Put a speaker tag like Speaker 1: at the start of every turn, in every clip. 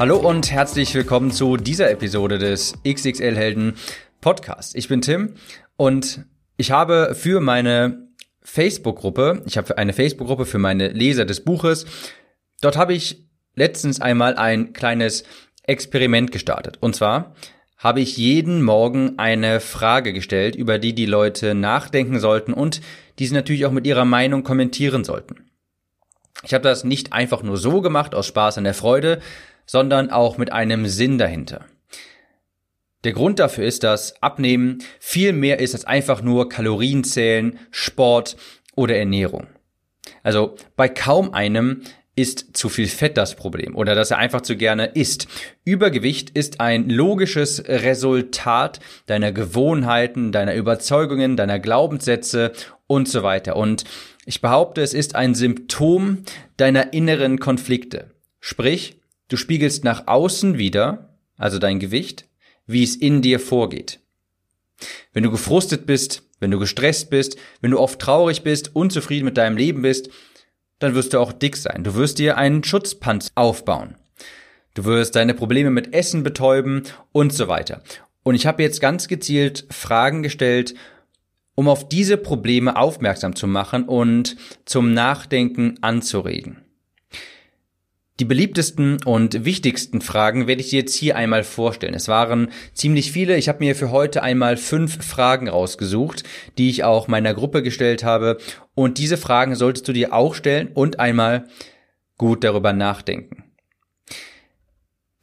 Speaker 1: Hallo und herzlich willkommen zu dieser Episode des XXL Helden Podcast. Ich bin Tim und ich habe für meine Facebook-Gruppe, ich habe eine Facebook-Gruppe für meine Leser des Buches, dort habe ich letztens einmal ein kleines Experiment gestartet. Und zwar habe ich jeden Morgen eine Frage gestellt, über die die Leute nachdenken sollten und die sie natürlich auch mit ihrer Meinung kommentieren sollten. Ich habe das nicht einfach nur so gemacht aus Spaß an der Freude, sondern auch mit einem Sinn dahinter. Der Grund dafür ist, dass Abnehmen viel mehr ist als einfach nur Kalorien zählen, Sport oder Ernährung. Also bei kaum einem ist zu viel Fett das Problem oder dass er einfach zu gerne isst. Übergewicht ist ein logisches Resultat deiner Gewohnheiten, deiner Überzeugungen, deiner Glaubenssätze und so weiter. Und ich behaupte, es ist ein Symptom deiner inneren Konflikte. Sprich, Du spiegelst nach außen wieder, also dein Gewicht, wie es in dir vorgeht. Wenn du gefrustet bist, wenn du gestresst bist, wenn du oft traurig bist, unzufrieden mit deinem Leben bist, dann wirst du auch dick sein. Du wirst dir einen Schutzpanzer aufbauen. Du wirst deine Probleme mit Essen betäuben und so weiter. Und ich habe jetzt ganz gezielt Fragen gestellt, um auf diese Probleme aufmerksam zu machen und zum Nachdenken anzuregen. Die beliebtesten und wichtigsten Fragen werde ich dir jetzt hier einmal vorstellen. Es waren ziemlich viele. Ich habe mir für heute einmal fünf Fragen rausgesucht, die ich auch meiner Gruppe gestellt habe. Und diese Fragen solltest du dir auch stellen und einmal gut darüber nachdenken.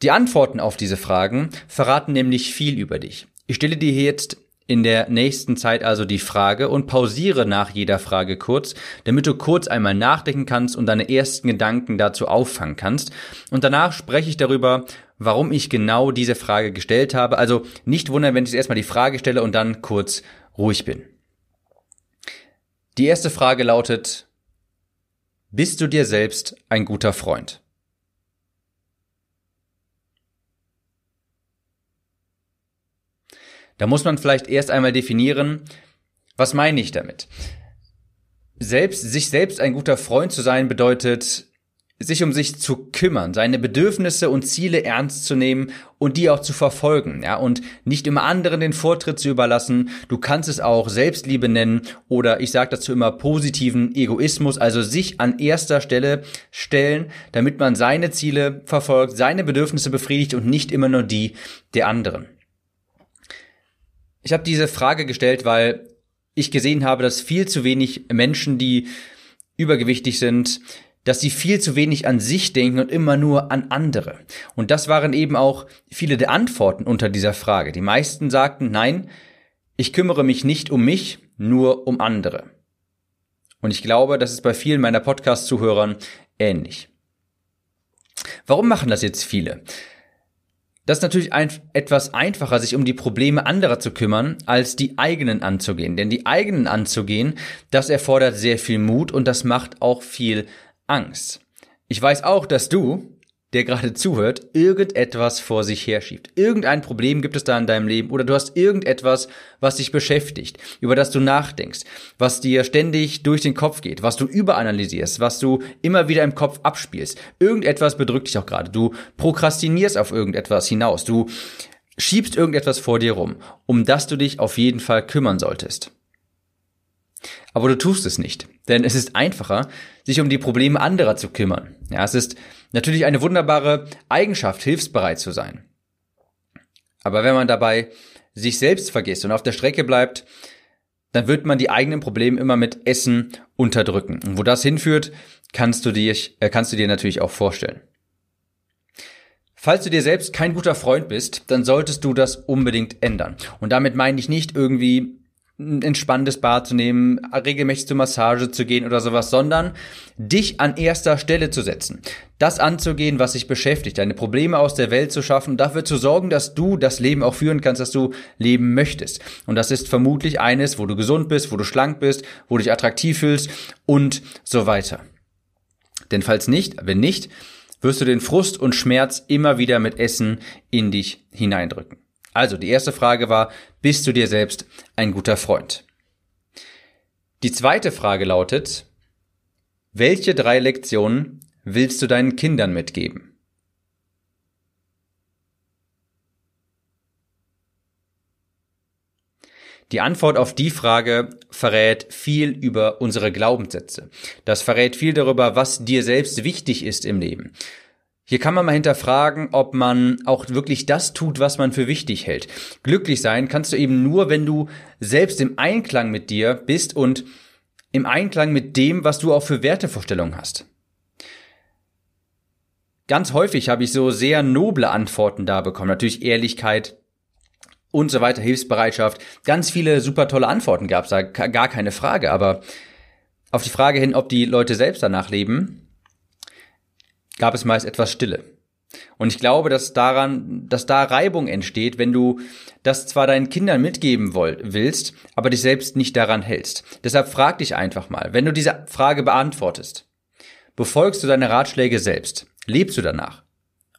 Speaker 1: Die Antworten auf diese Fragen verraten nämlich viel über dich. Ich stelle dir jetzt in der nächsten Zeit also die Frage und pausiere nach jeder Frage kurz, damit du kurz einmal nachdenken kannst und deine ersten Gedanken dazu auffangen kannst. Und danach spreche ich darüber, warum ich genau diese Frage gestellt habe. Also nicht wundern, wenn ich erstmal die Frage stelle und dann kurz ruhig bin. Die erste Frage lautet, bist du dir selbst ein guter Freund? Da muss man vielleicht erst einmal definieren, was meine ich damit? Selbst, sich selbst ein guter Freund zu sein bedeutet, sich um sich zu kümmern, seine Bedürfnisse und Ziele ernst zu nehmen und die auch zu verfolgen, ja, und nicht immer anderen den Vortritt zu überlassen. Du kannst es auch Selbstliebe nennen oder ich sage dazu immer positiven Egoismus, also sich an erster Stelle stellen, damit man seine Ziele verfolgt, seine Bedürfnisse befriedigt und nicht immer nur die der anderen. Ich habe diese Frage gestellt, weil ich gesehen habe, dass viel zu wenig Menschen, die übergewichtig sind, dass sie viel zu wenig an sich denken und immer nur an andere. Und das waren eben auch viele der Antworten unter dieser Frage. Die meisten sagten, nein, ich kümmere mich nicht um mich, nur um andere. Und ich glaube, das ist bei vielen meiner Podcast-Zuhörern ähnlich. Warum machen das jetzt viele? Das ist natürlich ein, etwas einfacher, sich um die Probleme anderer zu kümmern, als die eigenen anzugehen. Denn die eigenen anzugehen, das erfordert sehr viel Mut und das macht auch viel Angst. Ich weiß auch, dass du, der gerade zuhört, irgendetwas vor sich herschiebt. Irgendein Problem gibt es da in deinem Leben oder du hast irgendetwas, was dich beschäftigt, über das du nachdenkst, was dir ständig durch den Kopf geht, was du überanalysierst, was du immer wieder im Kopf abspielst. Irgendetwas bedrückt dich auch gerade. Du prokrastinierst auf irgendetwas hinaus. Du schiebst irgendetwas vor dir rum, um das du dich auf jeden Fall kümmern solltest. Aber du tust es nicht, denn es ist einfacher, sich um die Probleme anderer zu kümmern. Ja, es ist natürlich eine wunderbare Eigenschaft, hilfsbereit zu sein. Aber wenn man dabei sich selbst vergisst und auf der Strecke bleibt, dann wird man die eigenen Probleme immer mit Essen unterdrücken. Und wo das hinführt, kannst du dir, äh, kannst du dir natürlich auch vorstellen. Falls du dir selbst kein guter Freund bist, dann solltest du das unbedingt ändern. Und damit meine ich nicht irgendwie ein entspannendes Bad zu nehmen, regelmäßig zur Massage zu gehen oder sowas, sondern dich an erster Stelle zu setzen. Das anzugehen, was dich beschäftigt, deine Probleme aus der Welt zu schaffen, dafür zu sorgen, dass du das Leben auch führen kannst, das du leben möchtest. Und das ist vermutlich eines, wo du gesund bist, wo du schlank bist, wo du dich attraktiv fühlst und so weiter. Denn falls nicht, wenn nicht, wirst du den Frust und Schmerz immer wieder mit Essen in dich hineindrücken. Also, die erste Frage war, bist du dir selbst ein guter Freund? Die zweite Frage lautet, welche drei Lektionen willst du deinen Kindern mitgeben? Die Antwort auf die Frage verrät viel über unsere Glaubenssätze. Das verrät viel darüber, was dir selbst wichtig ist im Leben. Hier kann man mal hinterfragen, ob man auch wirklich das tut, was man für wichtig hält. Glücklich sein kannst du eben nur, wenn du selbst im Einklang mit dir bist und im Einklang mit dem, was du auch für Wertevorstellungen hast. Ganz häufig habe ich so sehr noble Antworten da bekommen. Natürlich Ehrlichkeit und so weiter, Hilfsbereitschaft. Ganz viele super tolle Antworten gab es da, gar keine Frage. Aber auf die Frage hin, ob die Leute selbst danach leben, gab es meist etwas Stille. Und ich glaube, dass daran, dass da Reibung entsteht, wenn du das zwar deinen Kindern mitgeben willst, aber dich selbst nicht daran hältst. Deshalb frag dich einfach mal, wenn du diese Frage beantwortest, befolgst du deine Ratschläge selbst? Lebst du danach?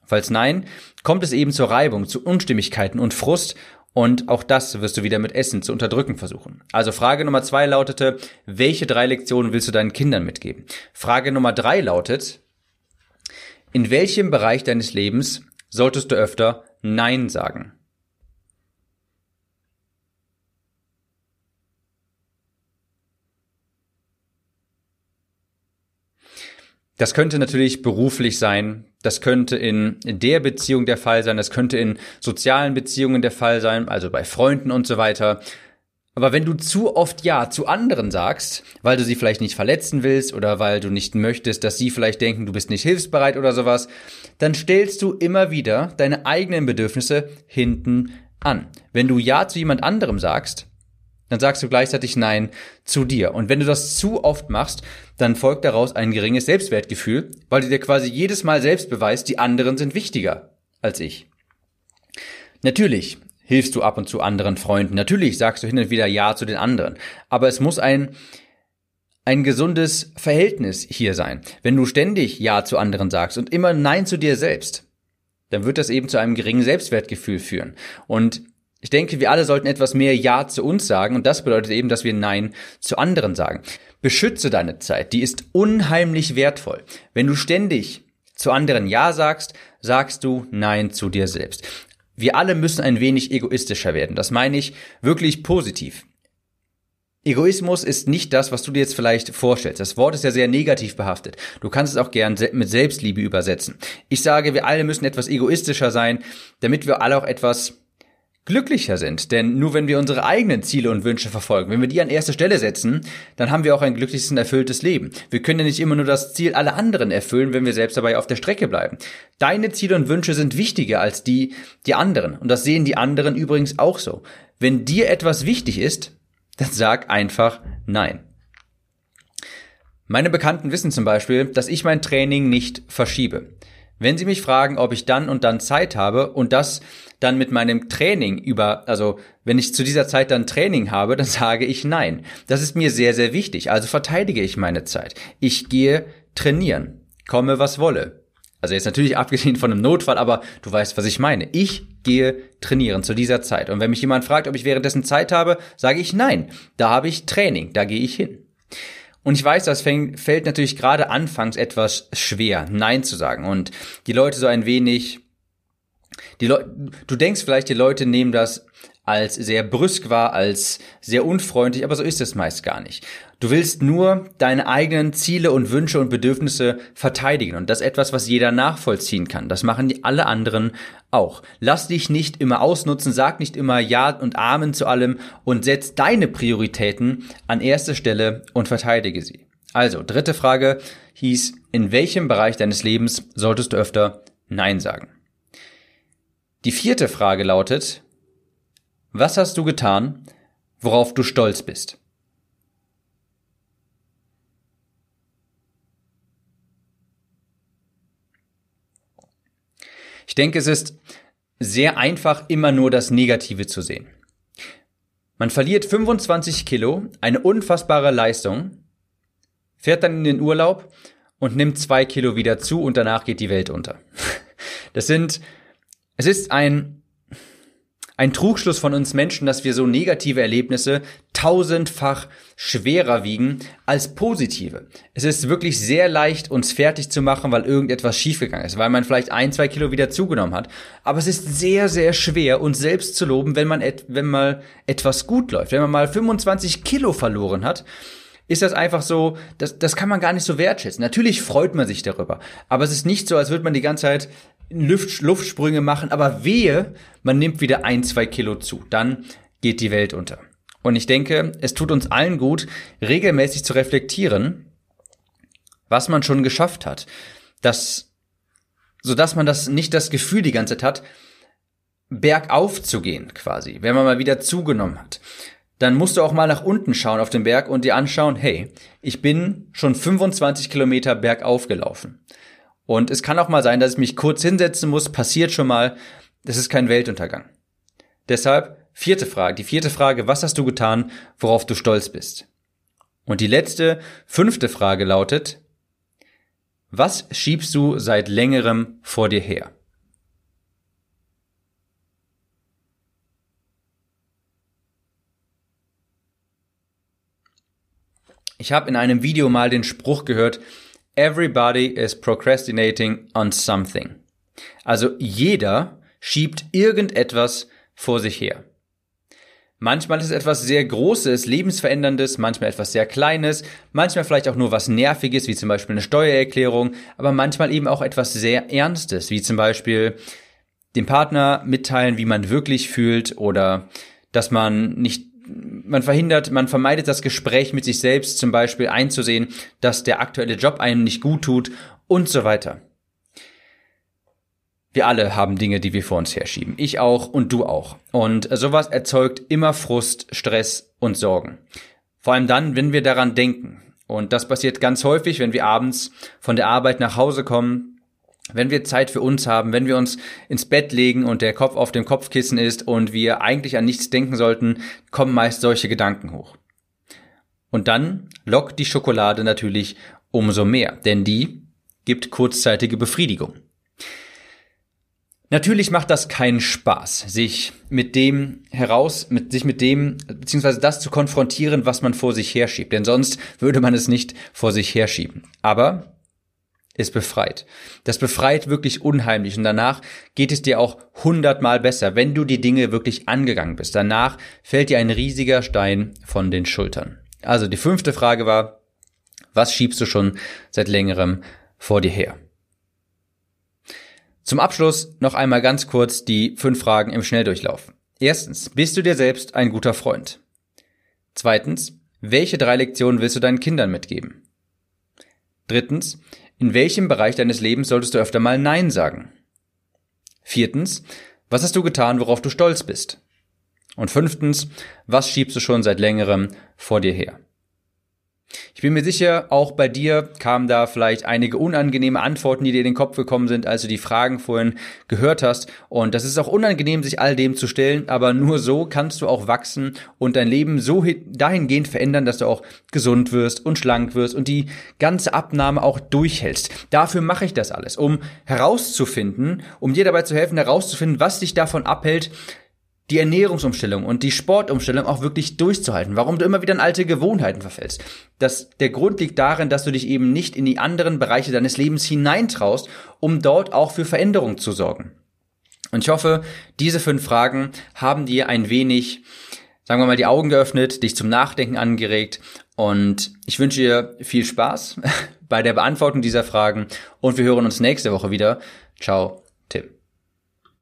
Speaker 1: Falls nein, kommt es eben zur Reibung, zu Unstimmigkeiten und Frust und auch das wirst du wieder mit Essen zu unterdrücken versuchen. Also Frage Nummer zwei lautete, welche drei Lektionen willst du deinen Kindern mitgeben? Frage Nummer drei lautet, in welchem Bereich deines Lebens solltest du öfter Nein sagen? Das könnte natürlich beruflich sein, das könnte in, der Beziehung der Fall sein, das könnte in sozialen Beziehungen der Fall sein, also bei Freunden und so weiter. Aber wenn du zu oft Ja zu anderen sagst, weil du sie vielleicht nicht verletzen willst oder weil du nicht möchtest, dass sie vielleicht denken, du bist nicht hilfsbereit oder sowas, dann stellst du immer wieder deine eigenen Bedürfnisse hinten an. Wenn du Ja zu jemand anderem sagst, dann sagst du gleichzeitig Nein zu dir. Und wenn du das zu oft machst, dann folgt daraus ein geringes Selbstwertgefühl, weil du dir quasi jedes Mal selbst beweist, die anderen sind wichtiger als ich. Natürlich hilfst du ab und zu anderen Freunden. Natürlich sagst du hin und wieder Ja zu den anderen. Aber es muss ein, ein gesundes Verhältnis hier sein. Wenn du ständig Ja zu anderen sagst und immer Nein zu dir selbst, dann wird das eben zu einem geringen Selbstwertgefühl führen. Und ich denke, wir alle sollten etwas mehr Ja zu uns sagen und das bedeutet eben, dass wir Nein zu anderen sagen. Beschütze deine Zeit, die ist unheimlich wertvoll. Wenn du ständig zu anderen Ja sagst, sagst du Nein zu dir selbst. Wir alle müssen ein wenig egoistischer werden. Das meine ich wirklich positiv. Egoismus ist nicht das, was du dir jetzt vielleicht vorstellst. Das Wort ist ja sehr negativ behaftet. Du kannst es auch gern mit Selbstliebe übersetzen. Ich sage, wir alle müssen etwas egoistischer sein, damit wir alle auch etwas glücklicher sind. Denn nur wenn wir unsere eigenen Ziele und Wünsche verfolgen, wenn wir die an erste Stelle setzen, dann haben wir auch ein glückliches und erfülltes Leben. Wir können ja nicht immer nur das Ziel aller anderen erfüllen, wenn wir selbst dabei auf der Strecke bleiben. Deine Ziele und Wünsche sind wichtiger als die, die anderen. Und das sehen die anderen übrigens auch so. Wenn dir etwas wichtig ist, dann sag einfach Nein. Meine Bekannten wissen zum Beispiel, dass ich mein Training nicht verschiebe. Wenn Sie mich fragen, ob ich dann und dann Zeit habe und das dann mit meinem Training über, also wenn ich zu dieser Zeit dann Training habe, dann sage ich nein. Das ist mir sehr, sehr wichtig. Also verteidige ich meine Zeit. Ich gehe trainieren. Komme, was wolle. Also jetzt natürlich abgesehen von einem Notfall, aber du weißt, was ich meine. Ich gehe trainieren zu dieser Zeit. Und wenn mich jemand fragt, ob ich währenddessen Zeit habe, sage ich nein. Da habe ich Training. Da gehe ich hin. Und ich weiß, das fällt natürlich gerade anfangs etwas schwer, Nein zu sagen. Und die Leute so ein wenig, die Leute, du denkst vielleicht, die Leute nehmen das als sehr brüsk wahr, als sehr unfreundlich, aber so ist es meist gar nicht. Du willst nur deine eigenen Ziele und Wünsche und Bedürfnisse verteidigen und das ist etwas, was jeder nachvollziehen kann. Das machen die alle anderen auch. Lass dich nicht immer ausnutzen, sag nicht immer Ja und Amen zu allem und setz deine Prioritäten an erste Stelle und verteidige sie. Also, dritte Frage hieß, in welchem Bereich deines Lebens solltest du öfter Nein sagen? Die vierte Frage lautet, was hast du getan, worauf du stolz bist. Ich denke, es ist sehr einfach, immer nur das Negative zu sehen. Man verliert 25 Kilo, eine unfassbare Leistung, fährt dann in den Urlaub und nimmt zwei Kilo wieder zu und danach geht die Welt unter. Das sind, es ist ein ein Trugschluss von uns Menschen, dass wir so negative Erlebnisse tausendfach schwerer wiegen als positive. Es ist wirklich sehr leicht, uns fertig zu machen, weil irgendetwas schiefgegangen ist, weil man vielleicht ein, zwei Kilo wieder zugenommen hat. Aber es ist sehr, sehr schwer, uns selbst zu loben, wenn man, et wenn mal etwas gut läuft. Wenn man mal 25 Kilo verloren hat, ist das einfach so, das, das kann man gar nicht so wertschätzen. Natürlich freut man sich darüber, aber es ist nicht so, als würde man die ganze Zeit Luft, Luftsprünge machen, aber wehe, man nimmt wieder ein, zwei Kilo zu. Dann geht die Welt unter. Und ich denke, es tut uns allen gut, regelmäßig zu reflektieren, was man schon geschafft hat. Das, so dass man das nicht das Gefühl die ganze Zeit hat, bergauf zu gehen, quasi, wenn man mal wieder zugenommen hat. Dann musst du auch mal nach unten schauen auf den Berg und dir anschauen, hey, ich bin schon 25 Kilometer bergauf gelaufen. Und es kann auch mal sein, dass ich mich kurz hinsetzen muss, passiert schon mal. Das ist kein Weltuntergang. Deshalb vierte Frage. Die vierte Frage, was hast du getan, worauf du stolz bist? Und die letzte, fünfte Frage lautet, was schiebst du seit längerem vor dir her? Ich habe in einem Video mal den Spruch gehört, Everybody is procrastinating on something. Also jeder schiebt irgendetwas vor sich her. Manchmal ist es etwas sehr Großes, Lebensveränderndes, manchmal etwas sehr Kleines, manchmal vielleicht auch nur was Nerviges, wie zum Beispiel eine Steuererklärung, aber manchmal eben auch etwas sehr Ernstes, wie zum Beispiel dem Partner mitteilen, wie man wirklich fühlt oder dass man nicht man verhindert, man vermeidet das Gespräch mit sich selbst, zum Beispiel einzusehen, dass der aktuelle Job einem nicht gut tut und so weiter. Wir alle haben Dinge, die wir vor uns herschieben. Ich auch und du auch. Und sowas erzeugt immer Frust, Stress und Sorgen. Vor allem dann, wenn wir daran denken. Und das passiert ganz häufig, wenn wir abends von der Arbeit nach Hause kommen, wenn wir Zeit für uns haben, wenn wir uns ins Bett legen und der Kopf auf dem Kopfkissen ist und wir eigentlich an nichts denken sollten, kommen meist solche Gedanken hoch. Und dann lockt die Schokolade natürlich umso mehr, denn die gibt kurzzeitige Befriedigung. Natürlich macht das keinen Spaß, sich mit dem heraus, mit, sich mit dem, beziehungsweise das zu konfrontieren, was man vor sich herschiebt, denn sonst würde man es nicht vor sich herschieben. Aber ist befreit. Das befreit wirklich unheimlich und danach geht es dir auch hundertmal besser, wenn du die Dinge wirklich angegangen bist. Danach fällt dir ein riesiger Stein von den Schultern. Also die fünfte Frage war, was schiebst du schon seit längerem vor dir her? Zum Abschluss noch einmal ganz kurz die fünf Fragen im Schnelldurchlauf. Erstens, bist du dir selbst ein guter Freund? Zweitens, welche drei Lektionen willst du deinen Kindern mitgeben? Drittens, in welchem Bereich deines Lebens solltest du öfter mal Nein sagen? Viertens, was hast du getan, worauf du stolz bist? Und fünftens, was schiebst du schon seit längerem vor dir her? Ich bin mir sicher, auch bei dir kamen da vielleicht einige unangenehme Antworten, die dir in den Kopf gekommen sind, als du die Fragen vorhin gehört hast. Und das ist auch unangenehm, sich all dem zu stellen, aber nur so kannst du auch wachsen und dein Leben so dahingehend verändern, dass du auch gesund wirst und schlank wirst und die ganze Abnahme auch durchhältst. Dafür mache ich das alles, um herauszufinden, um dir dabei zu helfen, herauszufinden, was dich davon abhält, die Ernährungsumstellung und die Sportumstellung auch wirklich durchzuhalten, warum du immer wieder in alte Gewohnheiten verfällst. Das, der Grund liegt darin, dass du dich eben nicht in die anderen Bereiche deines Lebens hineintraust, um dort auch für Veränderung zu sorgen. Und ich hoffe, diese fünf Fragen haben dir ein wenig, sagen wir mal, die Augen geöffnet, dich zum Nachdenken angeregt und ich wünsche dir viel Spaß bei der Beantwortung dieser Fragen und wir hören uns nächste Woche wieder. Ciao